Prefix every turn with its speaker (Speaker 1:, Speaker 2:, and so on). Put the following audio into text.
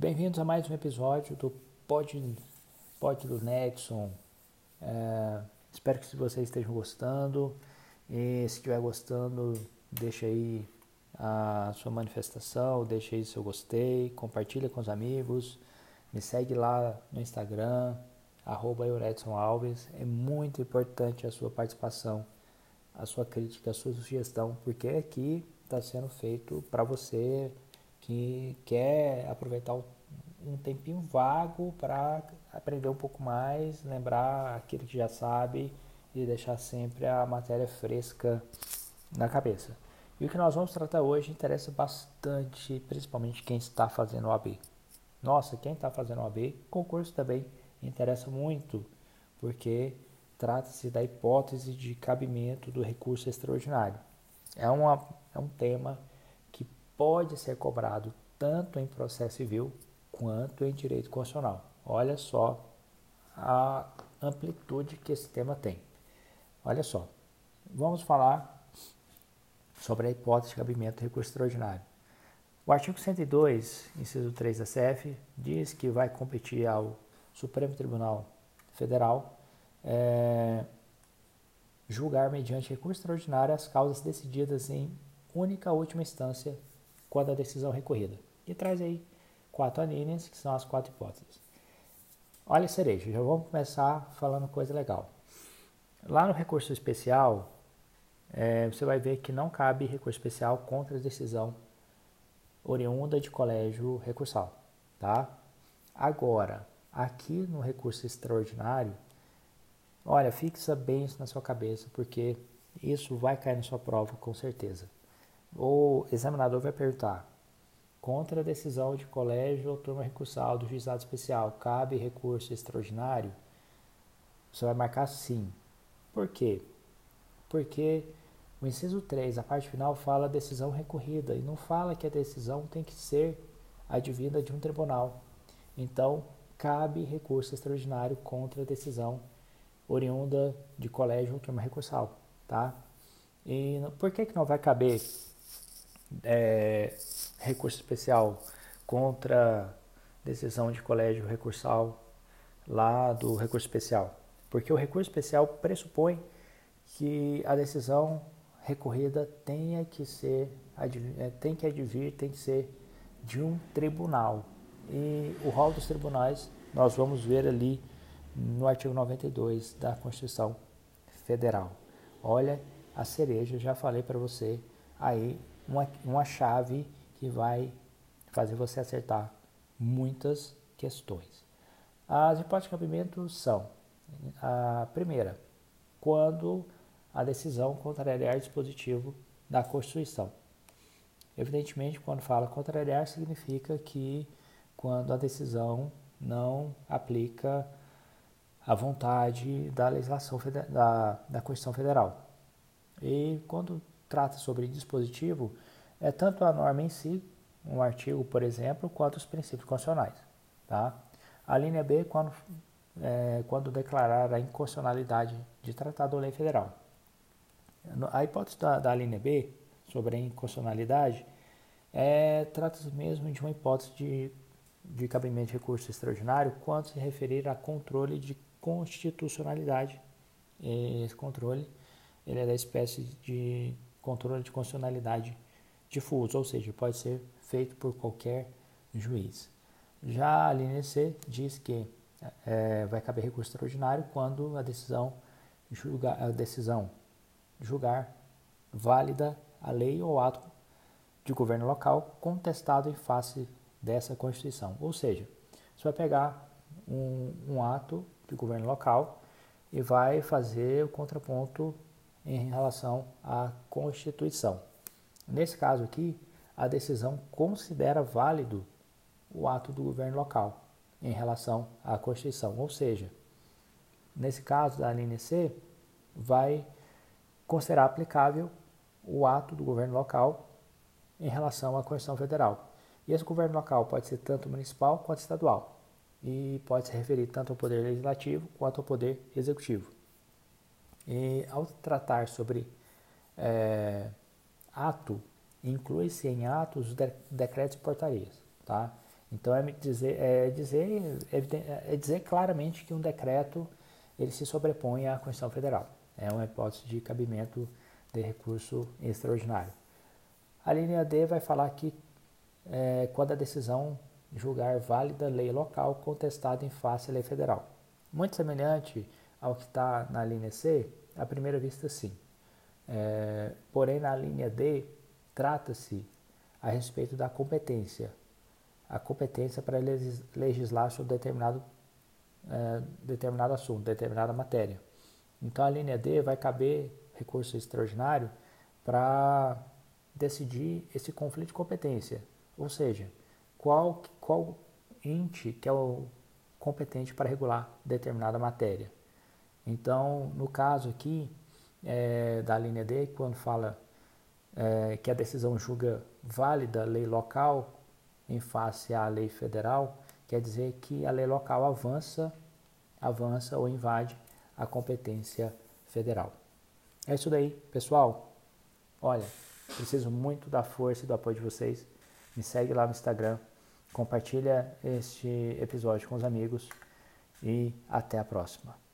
Speaker 1: Bem-vindos a mais um episódio do Pod, Pod do Nexon. É, espero que vocês estejam gostando. E se estiver gostando, deixa aí a sua manifestação, deixa aí seu gostei, compartilha com os amigos, me segue lá no Instagram, arroba Alves. É muito importante a sua participação, a sua crítica, a sua sugestão, porque aqui está sendo feito para você que quer aproveitar um tempinho vago para aprender um pouco mais, lembrar aquilo que já sabe e deixar sempre a matéria fresca na cabeça. E o que nós vamos tratar hoje interessa bastante, principalmente quem está fazendo OAB. Nossa, quem está fazendo OAB, concurso também interessa muito, porque trata-se da hipótese de cabimento do recurso extraordinário. É, uma, é um tema pode ser cobrado tanto em processo civil quanto em direito constitucional. Olha só a amplitude que esse tema tem. Olha só, vamos falar sobre a hipótese de cabimento do recurso extraordinário. O artigo 102, inciso 3 da CF, diz que vai competir ao Supremo Tribunal Federal é, julgar mediante recurso extraordinário as causas decididas em única última instância quando a decisão é recorrida. E traz aí quatro alíneas, que são as quatro hipóteses. Olha cereja, já vamos começar falando coisa legal. Lá no recurso especial, é, você vai ver que não cabe recurso especial contra a decisão oriunda de colégio recursal, tá? Agora, aqui no recurso extraordinário, olha, fixa bem isso na sua cabeça, porque isso vai cair na sua prova com certeza. O examinador vai perguntar: contra a decisão de colégio ou turma recursal do juizado especial, cabe recurso extraordinário? Você vai marcar sim. Por quê? Porque o inciso 3, a parte final, fala decisão recorrida e não fala que a decisão tem que ser advinda de um tribunal. Então, cabe recurso extraordinário contra a decisão oriunda de colégio ou turma recursal, tá? E por que, que não vai caber é, recurso especial contra decisão de colégio recursal lá do recurso especial? Porque o recurso especial pressupõe que a decisão recorrida tenha que ser, é, tem que advir, tem que ser de um tribunal. E o rol dos tribunais nós vamos ver ali no artigo 92 da Constituição Federal. Olha a cereja, já falei para você aí uma, uma chave que vai fazer você acertar muitas questões. As hipóteses de cabimento são a primeira, quando a decisão contrariar dispositivo da Constituição. Evidentemente, quando fala contrariar, significa que quando a decisão não aplica a vontade da legislação da, da Constituição Federal. E quando trata sobre dispositivo, é tanto a norma em si, um artigo, por exemplo, quanto os princípios constitucionais. Tá? A linha B, quando, é, quando declarar a inconstitucionalidade de tratado ou lei federal. A hipótese da, da linha B sobre a inconstitucionalidade é, trata-se mesmo de uma hipótese de, de cabimento de recurso extraordinário quando se referir a controle de constitucionalidade. Esse controle ele é da espécie de controle de constitucionalidade difuso, ou seja, pode ser feito por qualquer juiz. Já a linha C diz que é, vai caber recurso extraordinário quando a decisão, julga, a decisão julgar válida a lei ou ato de governo local contestado em face dessa Constituição. Ou seja, você vai pegar um, um ato de governo local e vai fazer o contraponto em relação à Constituição. Nesse caso aqui, a decisão considera válido o ato do governo local em relação à Constituição. Ou seja, nesse caso da linha C, vai considerar aplicável o ato do governo local em relação à Constituição Federal. E esse governo local pode ser tanto municipal quanto estadual e pode se referir tanto ao poder legislativo quanto ao poder executivo. E ao tratar sobre é, ato, inclui-se em atos de decretos e portarias. Tá? Então é dizer, é dizer, é dizer claramente que um decreto ele se sobrepõe à Constituição Federal. É uma hipótese de cabimento de recurso extraordinário. A linha D vai falar que é, quando a decisão julgar válida lei local contestada em face à lei federal. Muito semelhante ao que está na linha C, à primeira vista sim. É, porém, na linha D, trata-se a respeito da competência. A competência para legislar sobre determinado, é, determinado assunto, determinada matéria. Então, a linha D vai caber recurso extraordinário para decidir esse conflito de competência. Ou seja, qual, qual ente que é o competente para regular determinada matéria. Então, no caso aqui é, da linha D, quando fala é, que a decisão julga válida a lei local em face à lei federal, quer dizer que a lei local avança, avança ou invade a competência federal. É isso daí, pessoal. Olha, preciso muito da força e do apoio de vocês. Me segue lá no Instagram, compartilha este episódio com os amigos e até a próxima.